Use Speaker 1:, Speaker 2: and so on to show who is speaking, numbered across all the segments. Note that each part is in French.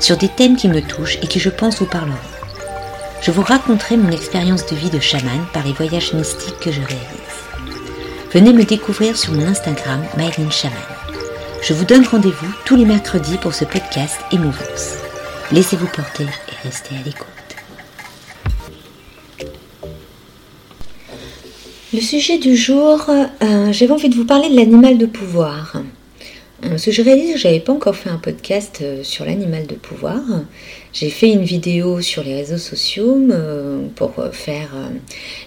Speaker 1: sur des thèmes qui me touchent et qui je pense vous parleront. Je vous raconterai mon expérience de vie de chaman par les voyages mystiques que je réalise. Venez me découvrir sur mon Instagram Myline Chaman. Je vous donne rendez-vous tous les mercredis pour ce podcast Émouvance. Laissez-vous porter et restez à l'écoute. Le sujet du jour, euh, j'avais envie de vous parler de l'animal de pouvoir. Ce que je réalise que je n'avais pas encore fait un podcast euh, sur l'animal de pouvoir. J'ai fait une vidéo sur les réseaux sociaux euh, pour euh, faire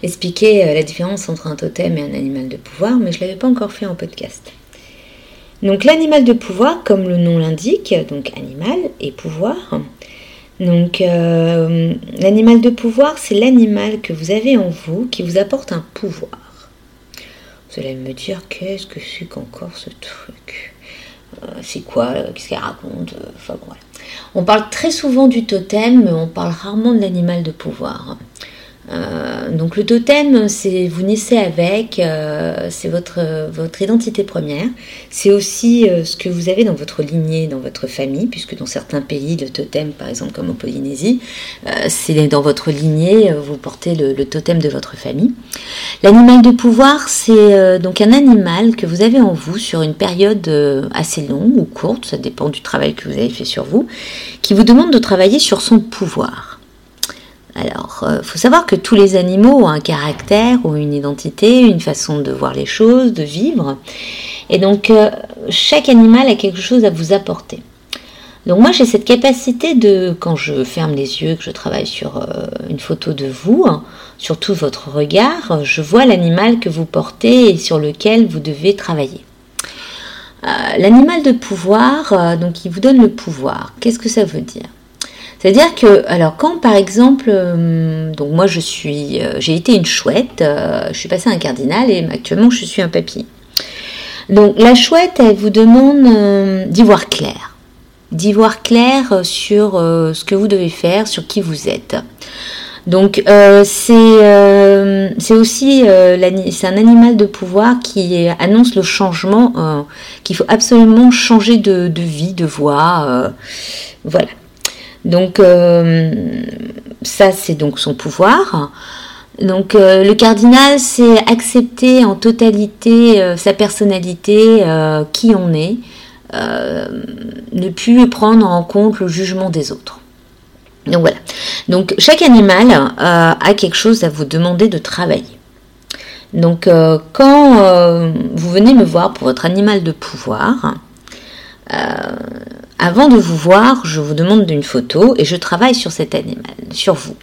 Speaker 1: expliquer la différence entre un totem et un animal de pouvoir, mais je l'avais pas encore fait en podcast. Donc l'animal de pouvoir, comme le nom l'indique, donc animal et pouvoir. Donc l'animal de pouvoir, c'est l'animal que vous avez en vous qui vous apporte un pouvoir. Vous allez me dire qu'est-ce que c'est qu'encore ce truc? euh, c'est quoi, euh, qu'est-ce qu'elle raconte, euh, enfin voilà. On parle très souvent du totem, mais on parle rarement de l'animal de pouvoir. Euh, donc le totem, c'est vous naissez avec, euh, c'est votre, votre identité première. C'est aussi euh, ce que vous avez dans votre lignée, dans votre famille, puisque dans certains pays, le totem, par exemple comme en Polynésie, c'est dans votre lignée, vous portez le, le, totem de votre famille. L'animal de pouvoir, c'est donc un animal que vous avez en vous sur une période assez longue ou courte, ça dépend du travail que vous avez fait sur vous, qui vous demande de travailler sur son pouvoir. Alors, il euh, faut savoir que tous les animaux ont un caractère, ont une identité, une façon de voir les choses, de vivre. Et donc, euh, chaque animal a quelque chose à vous apporter. Donc moi, j'ai cette capacité de, quand je ferme les yeux, que je travaille sur euh, une photo de vous, hein, sur tout votre regard, je vois l'animal que vous portez et sur lequel vous devez travailler. L'animal de pouvoir, donc il vous donne le pouvoir. Qu'est-ce que ça veut dire? C'est-à-dire que, alors quand par exemple, euh, donc moi je suis, euh, j'ai été une chouette, euh, je suis passée un cardinal et actuellement je suis un papy. Donc la chouette, elle vous demande d'y voir clair, d'y voir clair sur ce que vous devez faire, sur qui vous êtes. Donc c'est aussi c'est un animal de pouvoir qui annonce le changement, qu'il faut absolument changer de vie, de voix, voilà. Donc euh, ça, c'est donc son pouvoir. Donc euh, le cardinal, c'est accepter en totalité euh, sa personnalité, qui on est, ne plus prendre en compte le jugement des autres. Donc voilà. Donc chaque animal a quelque chose à vous demander de travailler. Donc quand vous venez me voir pour votre animal de pouvoir, avant de vous voir, je vous demande une photo et je travaille sur cet animal, sur vous.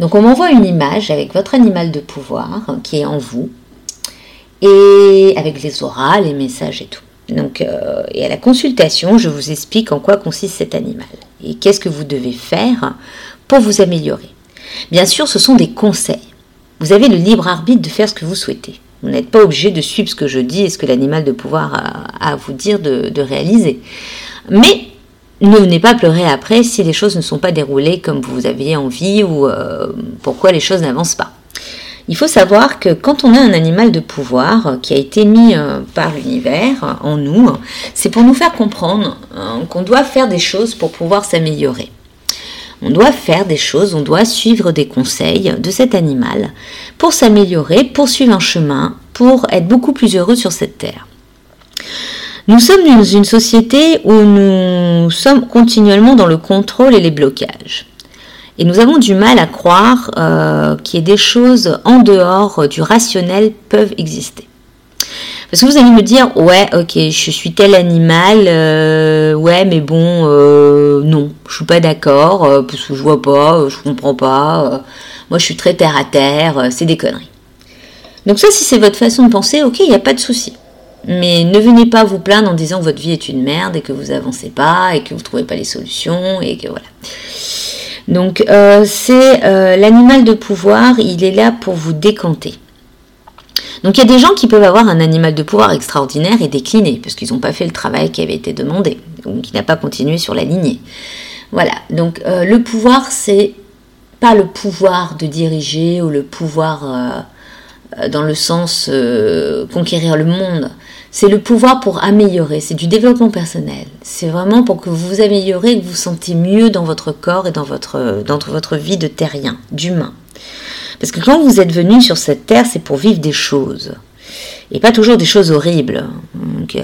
Speaker 1: Donc on m'envoie une image avec votre animal de pouvoir qui est en vous et avec les auras, les messages et tout. Donc, euh, et à la consultation, je vous explique en quoi consiste cet animal et qu'est-ce que vous devez faire pour vous améliorer. Bien sûr, ce sont des conseils. Vous avez le libre arbitre de faire ce que vous souhaitez. Vous n'êtes pas obligé de suivre ce que je dis et ce que l'animal de pouvoir a, à vous dire de réaliser. Mais ne venez pas pleurer après si les choses ne sont pas déroulées comme vous aviez envie ou euh, pourquoi les choses n'avancent pas. Il faut savoir que quand on a un animal de pouvoir qui a été mis euh, par l'univers en nous, c'est pour nous faire comprendre hein, qu'on doit faire des choses pour pouvoir s'améliorer. On doit faire des choses, on doit suivre des conseils de cet animal pour s'améliorer, pour suivre un chemin, pour être beaucoup plus heureux sur cette terre. Nous sommes dans une société où nous sommes continuellement dans le contrôle et les blocages. Et nous avons du mal à croire euh, qu'il y ait des choses en dehors du rationnel peuvent exister. Parce que vous allez me dire, ouais, ok, je suis tel animal, euh, ouais, mais bon, euh, non, je suis pas d'accord, parce que je vois pas, je comprends pas, moi je suis très terre à terre, c'est des conneries. Donc ça, si c'est votre façon de penser, ok, il n'y a pas de souci. Mais ne venez pas vous plaindre en disant que votre vie est une merde et que vous avancez pas et que vous trouvez pas les solutions et que voilà. Donc c'est l'animal de pouvoir, il est là pour vous décanter. Donc il y a des gens qui peuvent avoir un animal de pouvoir extraordinaire et décliner, parce qu'ils n'ont pas fait le travail qui avait été demandé, donc qui n'a pas continué sur la lignée. Voilà, donc euh, le pouvoir, c'est pas le pouvoir de diriger ou le pouvoir euh, dans le sens euh, conquérir le monde. C'est le pouvoir pour améliorer, c'est du développement personnel. C'est vraiment pour que vous vous améliorez, que vous vous sentez mieux dans votre corps et dans votre, dans votre vie de terrien, d'humain. Parce que quand vous êtes venu sur cette terre, c'est pour vivre des choses. Et pas toujours des choses horribles. Euh,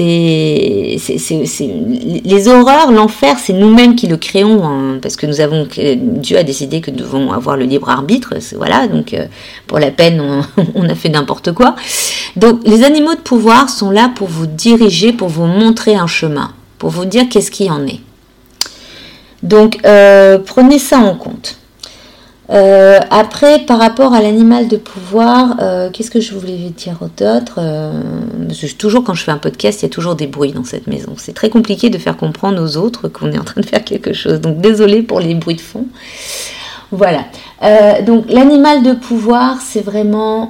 Speaker 1: c'est, les horreurs, l'enfer, c'est nous-mêmes qui le créons, hein, parce que nous avons, Dieu a décidé que nous devons avoir le libre arbitre. Voilà, donc euh, pour la peine, on, a fait n'importe quoi. Donc, les animaux de pouvoir sont là pour vous diriger, pour vous montrer un chemin, pour vous dire qu'est-ce qui en est. Donc, euh, prenez ça en compte. Euh, après, par rapport à l'animal de pouvoir, euh, qu'est-ce que je voulais dire d'autre euh, Toujours quand je fais un podcast, il y a toujours des bruits dans cette maison. C'est très compliqué de faire comprendre aux autres qu'on est en train de faire quelque chose. Donc désolé pour les bruits de fond. Voilà. donc l'animal de pouvoir, c'est vraiment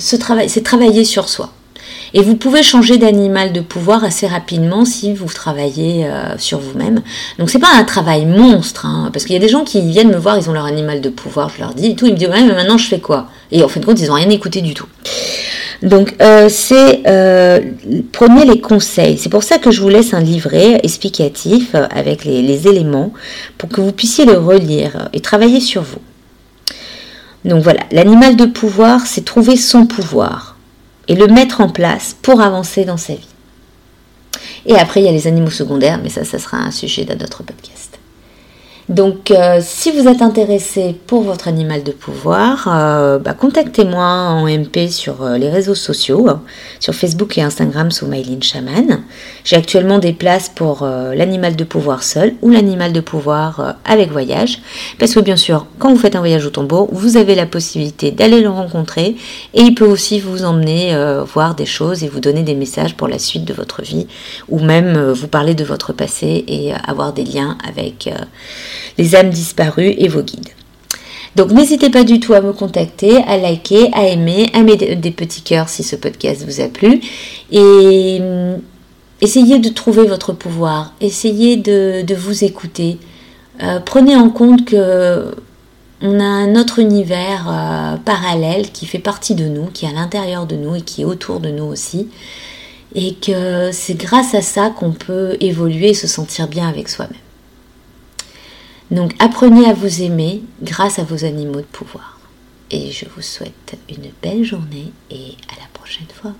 Speaker 1: c'est travailler sur soi. Et vous pouvez changer d'animal de pouvoir assez rapidement si vous travaillez euh, sur vous-même. Donc c'est pas un travail monstre, hein, parce qu'il y a des gens qui viennent me voir, ils ont leur animal de pouvoir, je leur dis et tout, ils me disent ouais mais maintenant je fais quoi? Et en fin de compte ils n'ont rien écouté du tout. Donc euh, c'est euh, prenez les conseils. C'est pour ça que je vous laisse un livret explicatif avec les, les éléments pour que vous puissiez le relire et travailler sur vous. Donc voilà, l'animal de pouvoir, c'est trouver son pouvoir et le mettre en place pour avancer dans sa vie. Et après, il y a les animaux secondaires, mais ça, ça sera un sujet d'un autre podcast. Donc, euh, si vous êtes intéressé pour votre animal de pouvoir, euh, bah, contactez-moi en MP sur euh, les réseaux sociaux, sur Facebook et Instagram sous Mylene. J'ai actuellement des places pour l'animal de pouvoir seul ou l'animal de pouvoir avec voyage. Parce que bien sûr, quand vous faites un voyage au tombeau, vous avez la possibilité d'aller le rencontrer et il peut aussi vous emmener voir des choses et vous donner des messages pour la suite de votre vie ou même vous parler de votre passé et avoir des liens avec les âmes disparues et vos guides. Donc n'hésitez pas du tout à me contacter, à liker, à aimer, à mettre des petits cœurs si ce podcast vous a plu. Et hum, essayez de trouver votre pouvoir, essayez de, vous écouter. Euh, prenez en compte que on a un autre univers euh, parallèle qui fait partie de nous, qui est à l'intérieur de nous et qui est autour de nous aussi. Et que c'est grâce à ça qu'on peut évoluer et se sentir bien avec soi-même. Donc apprenez à vous aimer grâce à vos animaux de pouvoir. Et je vous souhaite une belle journée et à la prochaine fois.